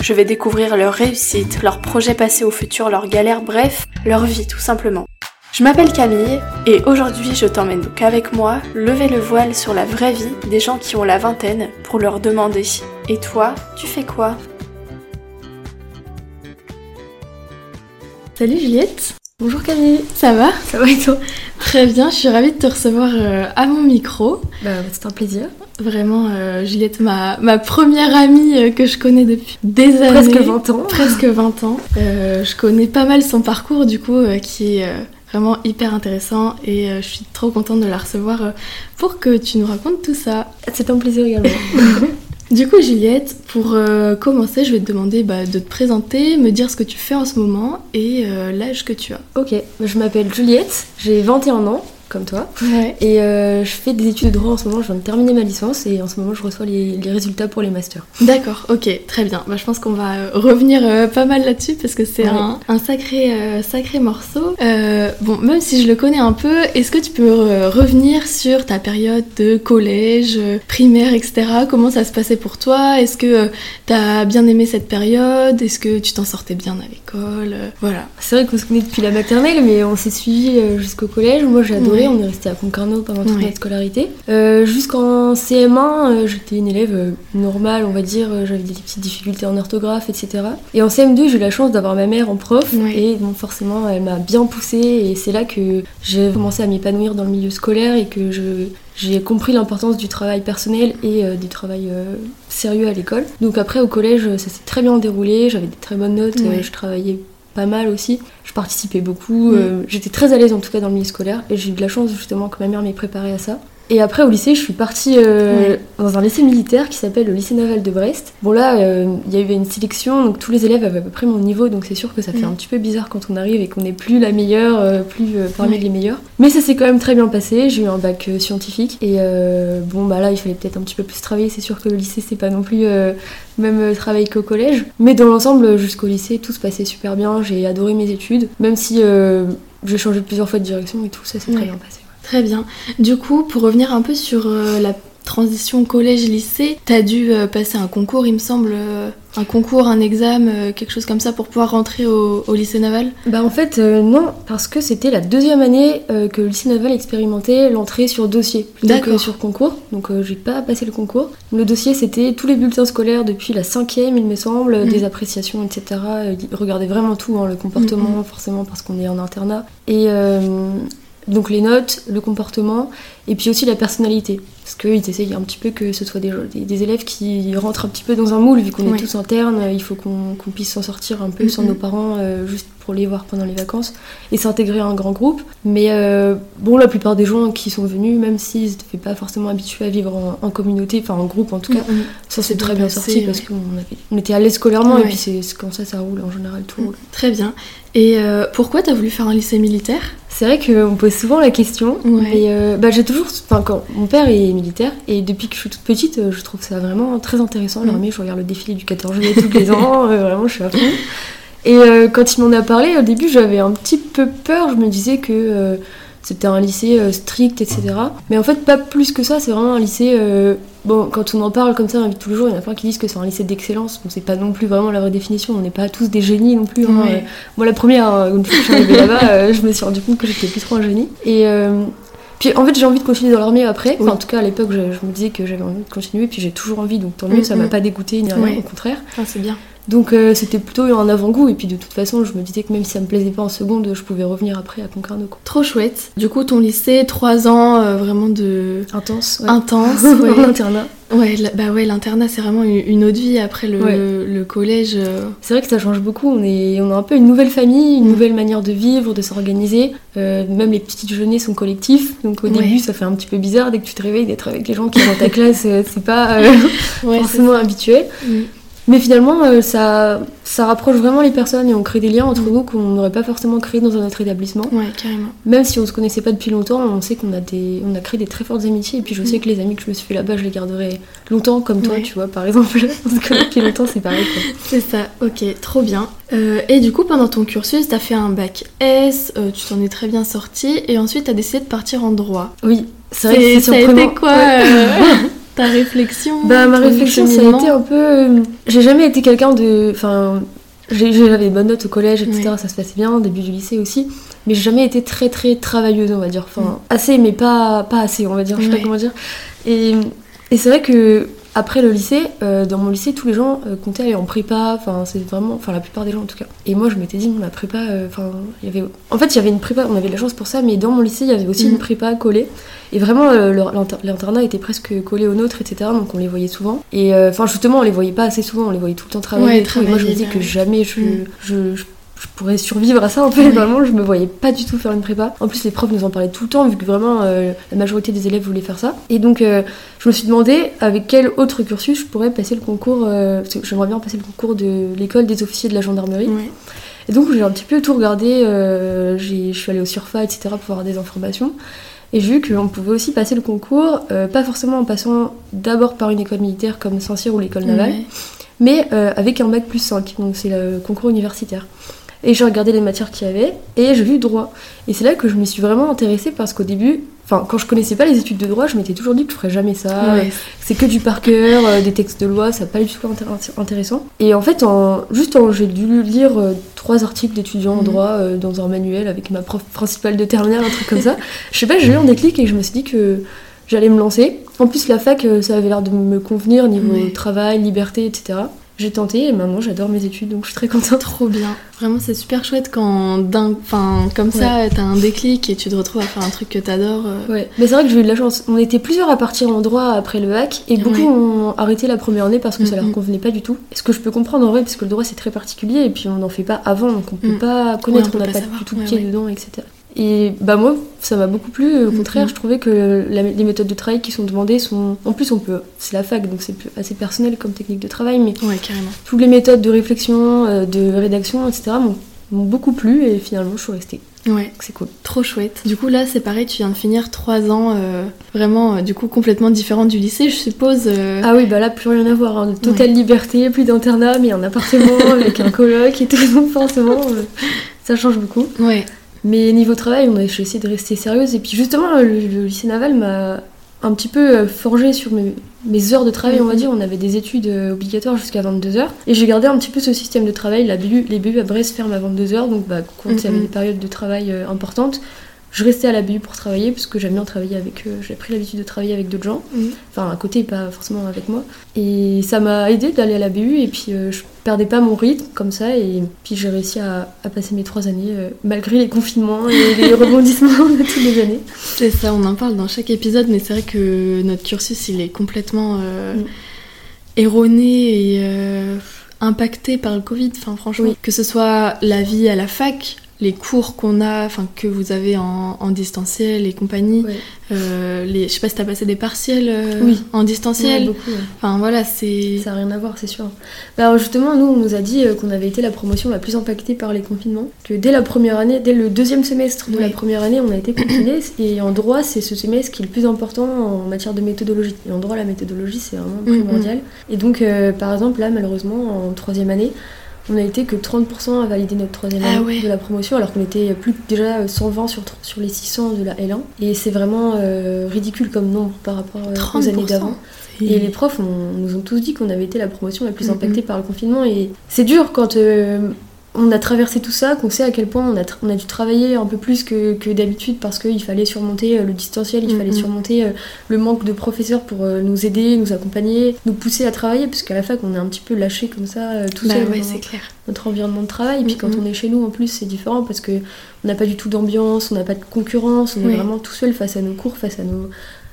Je vais découvrir leur réussite, leurs projets passés au futur, leurs galères, bref, leur vie tout simplement. Je m'appelle Camille et aujourd'hui je t'emmène donc avec moi lever le voile sur la vraie vie des gens qui ont la vingtaine pour leur demander. Et toi, tu fais quoi? Salut Juliette Bonjour Camille Ça va? Ça va et toi? Très bien, je suis ravie de te recevoir euh, à mon micro. Bah, c'est un plaisir. Vraiment, euh, Juliette, ma, ma première amie euh, que je connais depuis des années. Presque 20 ans. Presque 20 ans. je connais pas mal son parcours du coup, qui est vraiment hyper intéressant et je suis trop contente de la recevoir pour que tu nous racontes tout ça. C'est un plaisir également. du coup Juliette, pour euh, commencer, je vais te demander bah, de te présenter, me dire ce que tu fais en ce moment et l'âge que tu as. Ok, je m'appelle Juliette, j'ai 21 ans, comme toi. Et euh, je fais des études de droit en ce moment, je viens de terminer ma licence et en ce moment je reçois les, résultats pour les masters. D'accord, ok, très bien. Bah, je pense qu'on va euh, revenir euh, pas mal là-dessus parce que c'est un, sacré, sacré morceau. bon, même si je le connais un peu, est-ce que tu peux revenir sur ta période de collège, primaire, etc. Comment ça se passait pour toi? Est-ce que tu as bien aimé cette période? Est-ce que tu t'en sortais bien à l'école? Voilà. C'est vrai qu'on se connaît depuis la maternelle, mais on s'est suivi jusqu'au collège. Moi j'ai adoré on est resté à Concarneau pendant toute notre scolarité. Euh, jusqu'en CM1, euh, j'étais une élève euh, normale, on va dire, j'avais des petites difficultés en orthographe, etc. Et en CM2, j'ai eu la chance d'avoir ma mère en prof, et bon, forcément, elle m'a bien poussée, et c'est là que j'ai commencé à m'épanouir dans le milieu scolaire et que je, j'ai compris l'importance du travail personnel et du travail sérieux à l'école. Donc après au collège ça s'est très bien déroulé, j'avais des très bonnes notes, je travaillais pas mal aussi. Je participais beaucoup. Mm. Euh, j'étais très à l'aise en tout cas dans le milieu scolaire et j'ai eu de la chance justement que ma mère m'ait préparée à ça. Et après au lycée, je suis partie euh, dans un lycée militaire qui s'appelle le lycée naval de Brest. Bon là, euh, il y avait une sélection, donc tous les élèves avaient à peu près mon niveau, donc c'est sûr que ça fait mm. un petit peu bizarre quand on arrive et qu'on n'est plus la meilleure, plus parmi les meilleurs. Mais ça s'est quand même très bien passé. J'ai eu un bac scientifique et bon bah là, il fallait peut-être un petit peu plus travailler. C'est sûr que le lycée c'est pas non plus même euh, travail qu'au collège. Mais dans l'ensemble, jusqu'au lycée, tout se passait super bien. J'ai adoré mes études, même si euh, j'ai changé plusieurs fois de direction et tout, ça s'est très bien passé. Très bien. Du coup, pour revenir un peu sur euh, la transition collège-lycée, t'as dû euh, passer un concours, il me semble, euh, un concours, un examen, quelque chose comme ça pour pouvoir rentrer au, lycée naval? Bah en fait non, parce que c'était la deuxième année que le lycée naval expérimentait l'entrée sur dossier plutôt que sur concours. Donc j'ai pas passé le concours. Le dossier c'était tous les bulletins scolaires depuis la cinquième, il me semble, mm. des appréciations, etc. Regardez vraiment tout, hein, le comportement, mm, mm. forcément parce qu'on est en internat. Et donc les notes, le comportement, et puis aussi la personnalité. Parce qu'ils essayent un petit peu que ce soit des, des, élèves qui rentrent un petit peu dans un moule, vu qu'on est tous internes, il faut qu'on puisse s'en sortir un peu sans nos parents, euh, juste pour les voir pendant les vacances, et s'intégrer à un grand groupe. Mais euh, bon, la plupart des gens qui sont venus, même s'ils n'étaient pas forcément habitués à vivre en, communauté, enfin en groupe en tout cas, ça s'est très bien, sorti parce qu'on on était à l'aise scolairement, et puis c'est comme ça ça roule en général, tout roule. Très bien. Et euh, pourquoi tu as voulu faire un lycée militaire? C'est vrai qu'on me pose souvent la question. Et euh, bah, j'ai toujours. Enfin, quand mon père est militaire, et depuis que je suis toute petite, euh, je trouve ça vraiment très intéressant. Mm. L'armée, je regarde le défilé du 14 juillet tous les ans, vraiment, je suis à fond. Et quand il m'en a parlé, au début, j'avais un petit peu peur. Je me disais que c'était un lycée strict, etc. Mais en fait, pas plus que ça. C'est vraiment un lycée Bon, quand on en parle comme ça tous les jours, il y en a plein qui disent que c'est un lycée d'excellence. Bon, c'est pas non plus vraiment la vraie définition. On n'est pas tous des génies non plus. Hein. moi, la première, euh, une fois que je suis arrivée là-bas, euh, je me suis rendu compte que j'étais plus trop un génie. Et euh, puis en fait, j'ai envie de continuer dans l'armée après. en tout cas, à l'époque, je, me disais que j'avais envie de continuer. Puis j'ai toujours envie, donc tant mieux. Ça m'a pas dégoûté ni rien, au contraire. Ah, c'est bien. Donc euh, c'était plutôt un avant-goût et puis de toute façon je me disais que même si ça me plaisait pas en seconde je pouvais revenir après à Concarneau. Trop chouette. Du coup ton lycée, trois ans euh, vraiment de... Intense. Intense. Ouais. L'internat. Ouais, bah ouais, l'internat c'est vraiment une autre vie après le, collège. Euh. C'est vrai que ça change beaucoup. On est, on a un peu une nouvelle famille, une mm. nouvelle manière de vivre, de s'organiser. même les petits déjeuners sont collectifs, donc au début ça fait un petit peu bizarre dès que tu te réveilles d'être avec les gens qui sont dans ta classe. c'est pas forcément habituel. Mm. Mais finalement, euh, ça, ça rapproche vraiment les personnes et on crée des liens entre nous qu'on n'aurait pas forcément créé dans un autre établissement. Ouais, carrément. Même si on se connaissait pas depuis longtemps, on sait qu'on a, des, on a créé des très fortes amitiés. Et puis je sais que les amis que je me suis fait là-bas, je les garderai longtemps, comme toi, Ouais. tu vois, par exemple. on se connaît depuis longtemps, c'est pareil. C'est ça, ok, trop bien. Euh, et du coup, pendant ton cursus, t'as fait un bac S, euh, tu t'en es très bien sorti, et ensuite t'as décidé de partir en droit. Oui, c'est vrai que C'est- c'est ça a surprenant. été quoi Ouais. ta réflexion Bah ma réflexion ça a été un peu... euh, J'ai jamais été quelqu'un de... Enfin, j'ai- j'avais des bonnes notes au collège, etc. Ouais. Ça se passait bien, début du lycée aussi. Mais j'ai jamais été très très travailleuse, on va dire. Enfin, Mm. assez, mais pas, pas assez, on va dire. Je sais Ouais. pas comment dire. Et, et c'est vrai que après le lycée, euh, dans mon lycée, tous les gens euh, comptaient aller en prépa. Enfin, c'est vraiment... Enfin, la plupart des gens en tout cas. Et moi, je m'étais dit, la prépa... euh, Enfin, il y avait... En fait, il y avait une prépa, on avait de la chance pour ça, mais dans mon lycée, il y avait aussi une prépa collée. Et vraiment, l'internat était presque collé au nôtre, etc. Donc on les voyait souvent. Et enfin, justement, on les voyait pas assez souvent, on les voyait tout le temps travailler. Ouais, et, tout. Et moi, je me disais bah que jamais je, je, je- je pourrais survivre à ça. En fait, vraiment, je me voyais pas du tout faire une prépa. En plus, les profs nous en parlaient tout le temps, vu que vraiment euh, la majorité des élèves voulaient faire ça. Et donc, euh, je me suis demandé avec quel autre cursus je pourrais passer le concours. euh, parce que j'aimerais bien passer le concours de l'école des officiers de la gendarmerie. Et donc j'ai un petit peu tout regardé, je suis allée au Surfa, etc. pour avoir des informations. Et j'ai vu qu'on pouvait aussi passer le concours, pas forcément en passant d'abord par une école militaire comme Saint-Cyr ou l'école navale, mais avec un bac plus 5, donc c'est le concours universitaire. Et j'ai regardé les matières qu'il y avait, et j'ai vu droit. Et c'est là que je me suis vraiment intéressée parce qu'au début, enfin quand je connaissais pas les études de droit, je m'étais toujours dit que je ferais jamais ça, Ouais. c'est que du par cœur, euh, des textes de loi, ça n'a pas du tout intér- intéressant. Et en fait, en, juste en, j'ai dû lire euh, trois articles d'étudiants en Mhm. droit euh, dans un manuel avec ma prof principale de terminale, un truc comme ça. Je sais pas, j'ai eu un déclic et je me suis dit que j'allais me lancer. En plus, la fac, ça avait l'air de me convenir niveau Ouais. travail, liberté, etc. J'ai tenté et maintenant j'adore mes études donc je suis très contente. Trop bien. Vraiment, c'est super chouette quand, d'un, enfin, comme ça, t'as un déclic et tu te retrouves à faire un truc que t'adores. euh. Ouais, mais c'est vrai que j'ai eu de la chance. On était plusieurs à partir en droit après le bac et beaucoup Ouais. ont arrêté la première année parce que ça leur convenait pas du tout. Ce que je peux comprendre en vrai, parce que le droit c'est très particulier et puis on n'en fait pas avant donc on peut Mhm. pas connaître, on peut on n'a pas pas, savoir. du tout Ouais, pied ouais. dedans, etc. Et bah moi, ça m'a beaucoup plu. Au Mhm. contraire, je trouvais que la- les méthodes de travail qui sont demandées sont. En plus, on peut. C'est la fac donc c'est assez personnel comme technique de travail, mais Ouais, carrément. toutes les méthodes de réflexion, euh, de rédaction, etc. m'ont beaucoup plu et finalement je suis restée. Ouais. C'est cool. Trop chouette. Du coup, là, c'est pareil, tu viens de finir trois ans euh, vraiment, euh, du coup, complètement différent du lycée, je suppose. euh. Ah oui, bah là, plus rien à voir. hein. Totale liberté, plus d'internat, mais un appartement avec un coloc et tout. Donc forcément, ça change beaucoup. Ouais. Mais niveau travail, on a j'ai essayé de rester sérieuse. Et puis justement, le, le lycée naval m'a un petit peu euh, forgé sur mes, mes heures de travail, on va Mhm. dire. On avait des études euh, obligatoires jusqu'à 22h. Et j'ai gardé un petit peu ce système de travail. La BU, les BU à Brest ferment à 22h. Donc bah, quand il y avait Mhm. des périodes de travail euh, importantes, je restais à la BU pour travailler parce que j'aime bien travailler avec eux. J'ai pris l'habitude de travailler avec d'autres gens. Mhm. Enfin, à côté, pas forcément avec moi. Et ça m'a aidé d'aller à la BU. Et puis, euh, je perdais pas mon rythme comme ça. Et puis, j'ai réussi à, à passer mes trois années, euh, malgré les confinements et les rebondissements de toutes les années. C'est ça, on en parle dans chaque épisode, mais c'est vrai que notre cursus, il est complètement euh, Mm. erroné et impacté par le Covid. Enfin, franchement, Oui. que ce soit la vie à la fac, les cours qu'on a, enfin que vous avez en, en distanciel et compagnie. Ouais. euh, les, je sais pas si t'as passé des partiels euh, Oui. en distanciel. Ouais, beaucoup, ouais. Enfin voilà, c'est. Ça n'a rien à voir, c'est sûr. Bah, alors, justement, nous, on nous a dit euh, qu'on avait été la promotion la plus impactée par les confinements. Que dès la première année, dès le deuxième semestre de la première année, on a été confinés. et en droit, c'est ce semestre qui est le plus important en matière de méthodologie. Et en droit, la méthodologie, c'est vraiment Mhm. primordial. Et donc, euh, par exemple, là, malheureusement, en troisième année, on a été que 30% à valider notre troisième Ah année ouais. de la promotion, alors qu'on était plus déjà euh, 120 sur, sur les 600 de la L1. Et c'est vraiment euh, ridicule comme nombre par rapport euh, aux 30%. années d'avant. Et les profs on- nous ont tous dit qu'on avait été la promotion la plus impactée par le confinement. Et c'est dur quand euh, on a traversé tout ça, qu'on sait à quel point on a, tra- on a dû travailler un peu plus que, que d'habitude parce qu'il fallait surmonter euh, le distanciel, il fallait Mhm. surmonter euh, le manque de professeurs pour euh, nous aider, nous accompagner, nous pousser à travailler, parce qu'à la fac on est un petit peu lâché comme ça, tout Bah seul ouais, dans c'est clair. notre environnement de travail. Et puis quand Mhm. on est chez nous en plus c'est différent parce que on n'a pas du tout d'ambiance, on n'a pas de concurrence, on Oui. est vraiment tout seul face à nos cours, face à nos,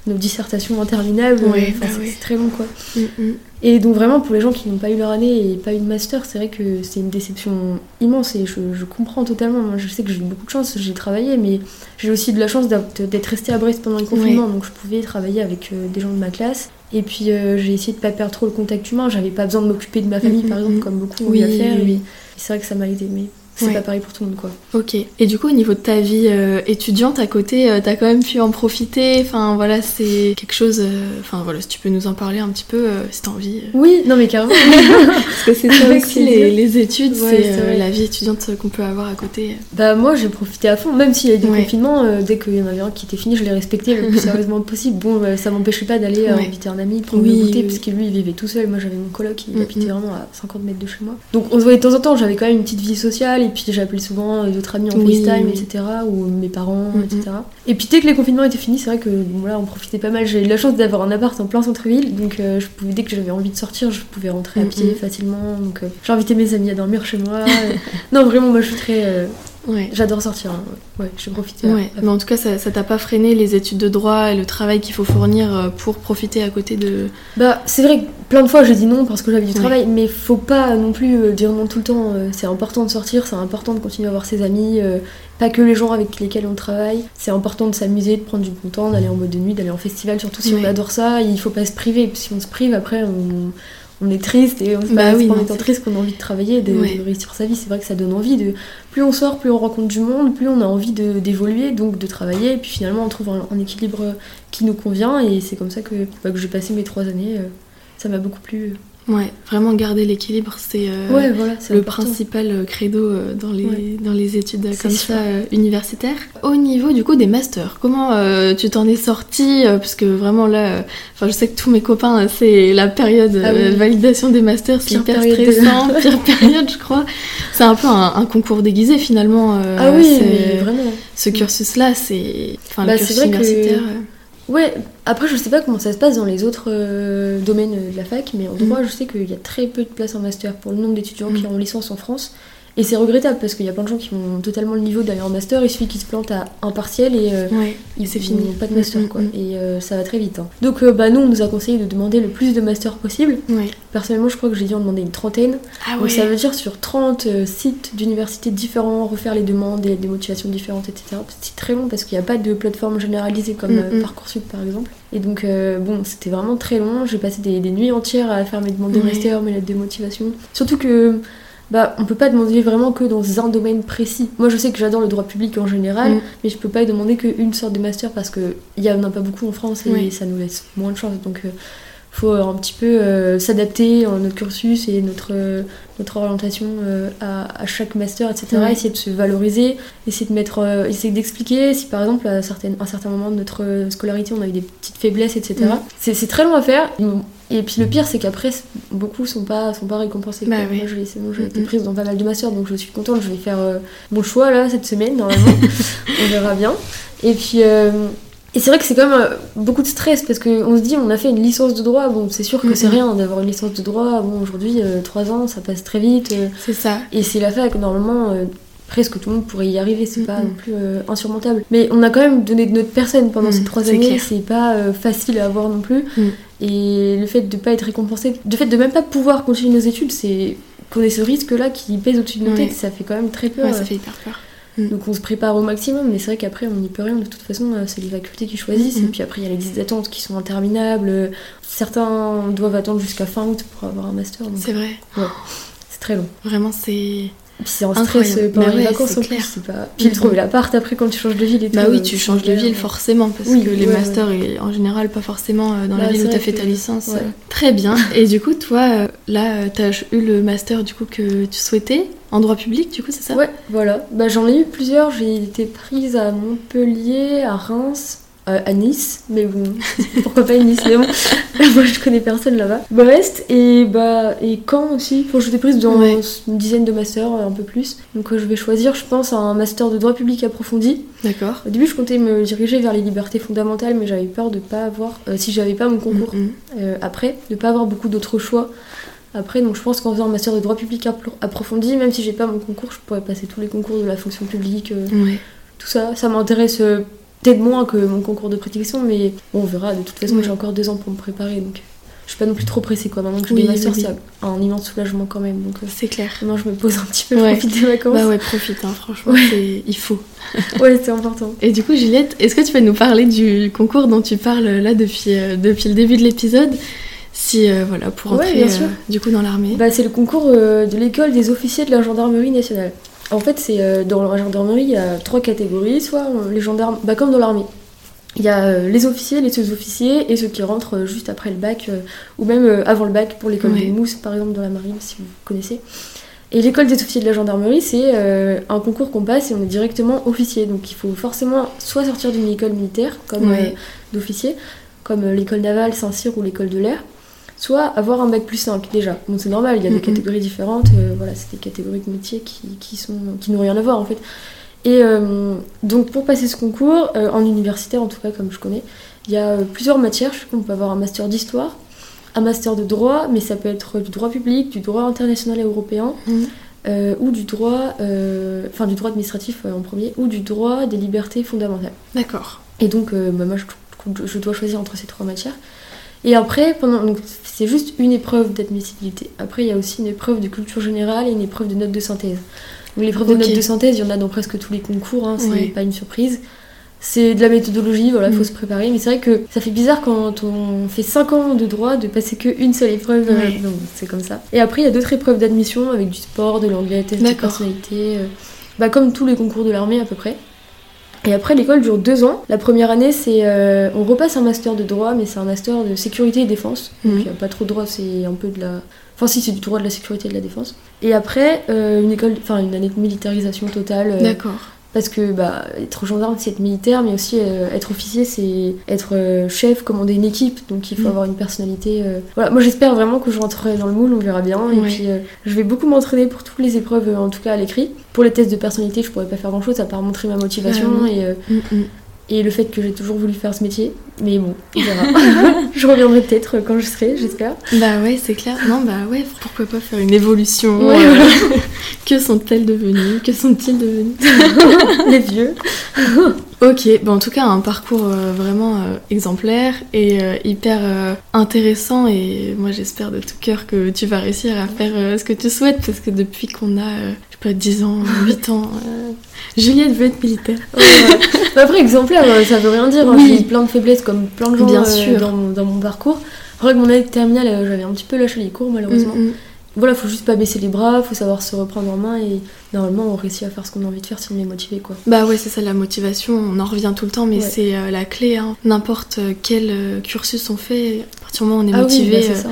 nos dissertations interminables. Ouais, bah c'est ouais. très long quoi. Mm, mm. Et donc vraiment pour les gens qui n'ont pas eu leur année et pas eu de master, c'est vrai que c'est une déception immense et je, je comprends totalement. Moi je sais que j'ai eu beaucoup de chance, j'ai travaillé, mais j'ai aussi de la chance d'être restée à Brest pendant le confinement, donc je pouvais travailler avec euh, des gens de ma classe. Et puis j'ai essayé de pas perdre trop le contact humain. J'avais pas besoin de m'occuper de ma famille, par exemple, comme beaucoup ont oui, à faire. Oui. C'est vrai que ça m'a aidé, mais c'est pas pareil pour tout le monde quoi. Ok. Et du coup au niveau de ta vie euh, étudiante à côté, euh, t'as quand même pu en profiter? Enfin voilà, c'est quelque chose. euh, Enfin voilà, si tu peux nous en parler un petit peu, si t'as envie. Oui, non mais carrément. Parce que c'est ça aussi les, les études, Ouais, c'est la vie étudiante qu'on peut avoir à côté. bah moi j'ai profité à fond, même s'il y a eu des Ouais. confinements, dès qu'il y en avait un qui était fini, je l'ai respecté le plus sérieusement possible. Bon, ça m'empêchait pas d'aller inviter un ami, prendre Oui, le goûter, oui. parce que lui il vivait tout seul. Moi j'avais mon coloc, il Mm, habitait mm. vraiment à 50 mètres de chez moi. Donc on se voyait de temps en temps, j'avais quand même une petite vie sociale, et puis j'appelais souvent euh, d'autres amis en Oui, FaceTime, oui. etc. Ou mes parents, Mm, etc. Et puis dès que les confinements étaient finis, c'est vrai que bon, là on profitait pas mal. J'ai eu la chance d'avoir un appart en plein centre-ville, donc euh, je pouvais, dès que j'avais envie de sortir, je pouvais rentrer à pied mm. facilement. Donc euh, j'ai invité mes amis à dormir chez moi. non, vraiment, moi je suis très. Ouais. J'adore sortir. hein. Ouais, j'ai profité. à- Ouais, mais en tout cas, ça t'a pas freiné les études de droit et le travail qu'il faut fournir euh, pour profiter à côté de. Bah, c'est vrai que plein de fois j'ai dit non parce que j'avais du travail, mais faut pas non plus euh, dire non tout le temps. euh, C'est important de sortir, c'est important de continuer à voir ses amis, pas que les gens avec lesquels on travaille. C'est important de s'amuser, de prendre du bon temps, d'aller en boîte de nuit, d'aller en festival, surtout si on adore ça. Il faut pas se priver, si on se prive, après on, on est triste et on se Bah oui, en étant triste qu'on a envie de travailler, de, Ouais. de réussir sa vie. C'est vrai que ça donne envie. De, plus on sort, plus on rencontre du monde, plus on a envie de- d'évoluer, donc de travailler. Et puis finalement, on trouve un, un équilibre qui nous convient. Et c'est comme ça que, bah, que j'ai passé mes trois années. euh, ça m'a beaucoup plu. Ouais, vraiment garder l'équilibre, c'est euh, ouais, voilà, c'est le important. principal euh, credo euh, dans les, Ouais. dans les études comme sûr. ça universitaires. Au niveau du coup des masters, comment euh, tu t'en es sorti Parce que vraiment là, euh, je sais que tous mes copains, c'est la période Ah oui. validation des masters, c'est hyper période de- stressant, pire période je crois. C'est un peu un, un concours déguisé finalement. Ah oui, mais vraiment. Ce cursus-là, c'est. Enfin, Bah, le cursus que- universitaire. Ouais, après je sais pas comment ça se passe dans les autres euh, domaines euh, de la fac, mais en droit je sais qu'il y a très peu de places en master pour le nombre d'étudiants qui Mhm. ont licence en France. Et c'est regrettable parce qu'il y a plein de gens qui ont totalement le niveau d'aller en master, il suffit qu'ils se plantent à un partiel et euh, Ouais, ils c'est fini. pas de master Mm, quoi. mm, Et euh, ça va très vite. hein. Donc euh, bah nous on nous a conseillé de demander le plus de masters possible. ouais. Personnellement je crois que j'ai dû en demander une trentaine. Ah Donc ça veut dire sur 30 euh, sites d'universités différents, refaire les demandes, des, des motivations différentes, etc. C'est très long parce qu'il n'y a pas de plateforme généralisée comme Mm, euh, mm. Parcoursup par exemple. Et donc euh, bon, c'était vraiment très long. J'ai passé des, des nuits entières à faire mes demandes de Ouais. master, mes lettres de motivation. Surtout que bah, on peut pas demander vraiment que dans un domaine précis. Moi je sais que j'adore le droit public en général, Mm. mais je peux pas demander qu'une sorte de master parce qu'il y en a pas beaucoup en France et ça nous laisse moins de chance. Donc euh, faut un petit peu euh, s'adapter à notre cursus et notre, euh, notre orientation euh, à, à chaque master, etc. Essayer de se valoriser, essayer de mettre, essayer d'expliquer si par exemple à certaines, à un certain moment de notre scolarité on a eu des petites faiblesses, etc. Mm. C'est, c'est très long à faire. Et puis le pire c'est qu'après beaucoup sont pas, sont pas récompensés. Bah oui. Moi j'ai, c'est bon, j'ai Mm, été mm. prise dans pas mal de masters donc je suis contente, je vais faire euh, mon choix là cette semaine normalement. on verra bien. Et puis euh, et c'est vrai que c'est quand même euh, beaucoup de stress parce qu'on se dit on a fait une licence de droit, bon c'est sûr que c'est rien d'avoir une licence de droit, bon aujourd'hui euh, 3 ans ça passe très vite euh, C'est ça. et c'est la fac normalement euh, presque tout le monde pourrait y arriver, c'est pas non plus euh, insurmontable. Mais on a quand même donné de notre personne pendant Mhm, ces 3 c'est années, c'est pas euh, facile à avoir non plus. Mhm. Et le fait de pas être récompensé, le fait de même pas pouvoir continuer nos études, c'est qu'on ait ce risque là qui pèse au-dessus de nos Ouais. têtes, ça fait quand même très peur. Ouais, ça fait hyper peur. Donc on se prépare au maximum, mais c'est vrai qu'après on n'y peut rien. De toute façon, euh, c'est les facultés qui choisissent. Et puis après, il y a les listes d'attente qui sont interminables. Certains doivent attendre jusqu'à fin août pour avoir un master. C'est vrai. C'est très long. Vraiment, c'est. Puis c'est en stress euh, pendant Bah les ouais, vacances en clair. plus. Pas... Puis Mhm. trouver l'appart après quand tu changes de ville et tout. Bah oui, euh, tu changes de ville forcément parce Oui, que les ouais, masters, en général, pas forcément euh, dans la Bah, ville où tu as fait que- ta licence. Très bien. Et du coup, toi, là, tu as eu le master du coup que tu souhaitais en droit public, du coup, c'est ça? Ouais, voilà. Bah, j'en ai eu plusieurs. J'ai été prise à Montpellier, à Reims, euh, à Nice. Mais bon, pourquoi pas Nice Mais bon, moi je connais personne là-bas. Brest et bah et Caen aussi. Faut que j'étais prise dans Ouais. une dizaine de masters, euh, un peu plus. Donc euh, je vais choisir, je pense, un master de droit public approfondi. D'accord. Au début, je comptais me diriger vers les libertés fondamentales, mais j'avais peur de pas avoir, euh, si j'avais pas mon concours Mhm. euh, après, de pas avoir beaucoup d'autres choix. Après, donc je pense qu'en faisant un master de droit public appro- approfondi, même si j'ai pas mon concours, je pourrais passer tous les concours de la fonction publique, Ouais. tout ça. Ça m'intéresse peut-être moins que mon concours de prédiction, mais bon, on verra. De toute façon, j'ai encore deux ans pour me préparer, donc je suis pas non plus trop pressée quoi. Maintenant que j'ai Oui, masters, oui, c'est un immense soulagement quand même. Donc euh, C'est clair. maintenant je me pose un petit peu, Ouais. profite des vacances. Bah ouais, profite, hein, franchement, Ouais. il faut. Ouais, c'est important. Et du coup, Juliette, est-ce que tu peux nous parler du concours dont tu parles là depuis, euh, depuis le début de l'épisode? Si, euh, voilà, pour Ouais, entrer bien euh, sûr. du coup dans l'armée. Bah, c'est le concours de l'école des officiers de la gendarmerie nationale. En fait, c'est euh, dans la gendarmerie, il y a trois catégories. Soit euh, les gendarmes, bah, comme dans l'armée. Il y a euh, les officiers, les sous-officiers et ceux qui rentrent juste après le bac ou même avant le bac pour l'école Ouais. des mousses, par exemple, dans la marine, si vous connaissez. Et l'école des officiers de la gendarmerie, c'est un concours qu'on passe et on est directement officier. Donc il faut forcément soit sortir d'une école militaire, comme Ouais. d'officier, comme l'école navale Saint-Cyr ou l'école de l'air, soit avoir un bac plus 5 déjà. Donc c'est normal, il y a des catégories différentes. euh, voilà, c'est des catégories de métiers qui, qui, sont, qui n'ont rien à voir en fait. Et euh, donc pour passer ce concours, euh, en universitaire en tout cas comme je connais, il y a plusieurs matières. Je sais qu'on peut avoir un master d'histoire, un master de droit, mais ça peut être du droit public, du droit international et européen, euh, ou du droit, enfin du droit administratif en premier, ou du droit des libertés fondamentales. D'accord. Et donc, bah, moi, je, je dois choisir entre ces trois matières. Et après, pendant, donc, c'est juste une épreuve d'admissibilité. Après, il y a aussi une épreuve de culture générale et une épreuve de notes de synthèse. Donc, l'épreuve de notes de synthèse, il y en a dans presque tous les concours, hein, c'est Ouais. pas une surprise. C'est de la méthodologie, voilà, il Mm. faut se préparer. Mais c'est vrai que ça fait bizarre quand on fait 5 ans de droit de passer qu'une seule épreuve. euh, Ouais. c'est comme ça. Et après, il y a d'autres épreuves d'admission avec du sport, de l'anglais, test de personnalité. euh, bah, comme tous les concours de l'armée à peu près. Et après, l'école dure deux ans. La première année, c'est euh, on repasse un master de droit, mais c'est un master de sécurité et défense. Donc Mhm. il n'y a pas trop de droit, c'est un peu de la. Enfin, si, c'est du droit de la sécurité et de la défense. Et après, euh, une école, enfin une année de militarisation totale. euh, D'accord. Parce que bah, être gendarme, c'est être militaire, mais aussi euh, être officier, c'est être euh, chef, commander une équipe. Donc il faut avoir une personnalité. euh, Voilà, moi j'espère vraiment que je rentrerai dans le moule, on verra bien. Et puis je vais beaucoup m'entraîner pour toutes les épreuves, en tout cas à l'écrit. Pour les tests de personnalité, je pourrais pas faire grand chose à part montrer ma motivation Ah et, Mm, mm. Et le fait que j'ai toujours voulu faire ce métier. Mais bon, on verra. je reviendrai peut-être quand je serai, j'espère. Bah ouais, c'est clair. Non, bah ouais, pourquoi pas faire une évolution Ouais. euh, Que sont-elles devenues Que sont-ils devenus? Les vieux. Ok, bah en tout cas un parcours euh, vraiment euh, exemplaire et hyper intéressant et moi j'espère de tout cœur que tu vas réussir à faire ce que tu souhaites parce que depuis qu'on a, pas, 10 ans, 8 ans, euh, Juliette veut être militaire. Ouais. Mais Après, exemplaire, euh, ça veut rien dire. hein. Oui. J'ai plein de faiblesses comme plein de gens Bien euh, sûr. Dans, mon- dans mon parcours. Vrai que mon année de terminale, j'avais un petit peu lâché les cours malheureusement. Mm, mm. Voilà, faut juste pas baisser les bras, faut savoir se reprendre en main et normalement on réussit à faire ce qu'on a envie de faire si on est motivé quoi. Bah ouais, c'est ça la motivation, on en revient tout le temps mais Ouais. c'est euh, la clé. hein. N'importe quel euh, cursus on fait, à partir du moment où on est Ah oui, motivé, bah, c'est euh, ça. ça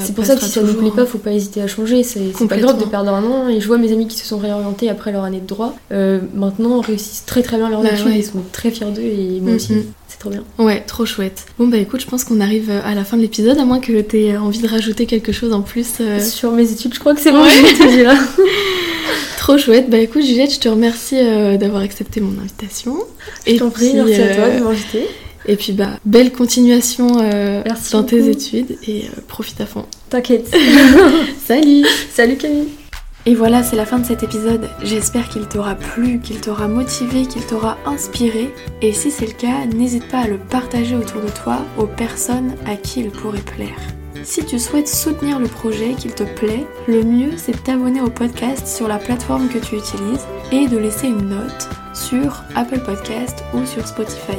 C'est pour ça que si ça nous toujours. plaît pas, faut pas hésiter à changer. C'est pas grave de perdre un an. Et je vois mes amis qui se sont réorientés après leur année de droit. euh, maintenant réussissent très très bien leur Bah études. ouais. Ils sont très fiers d'eux et moi Mm, aussi. mm. C'est trop bien. Ouais, trop chouette. Bon bah écoute, je pense qu'on arrive à la fin de l'épisode, à moins que t'aies envie de rajouter quelque chose en plus. euh, Sur mes études, je crois que c'est bon, Ouais. là. Trop chouette. Bah écoute Juliette, je te remercie euh, d'avoir accepté mon invitation. Je t'en prie, merci à toi euh, de m'inviter. Et puis bah belle continuation euh, Merci dans tes études et euh, profite à fond. T'inquiète. Salut Salut Camille. Et voilà, c'est la fin de cet épisode. J'espère qu'il t'aura plu, qu'il t'aura motivé, qu'il t'aura inspiré. Et si c'est le cas, n'hésite pas à le partager autour de toi aux personnes à qui il pourrait plaire. Si tu souhaites soutenir le projet, qu'il te plaît, le mieux c'est de t'abonner au podcast sur la plateforme que tu utilises et de laisser une note sur Apple Podcast ou sur Spotify.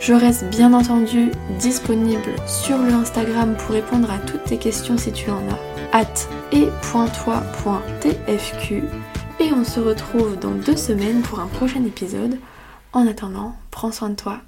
Je reste bien entendu disponible sur le Instagram pour répondre à toutes tes questions si tu en as at et.toi.tfq et on se retrouve dans deux semaines pour un prochain épisode. En attendant, prends soin de toi.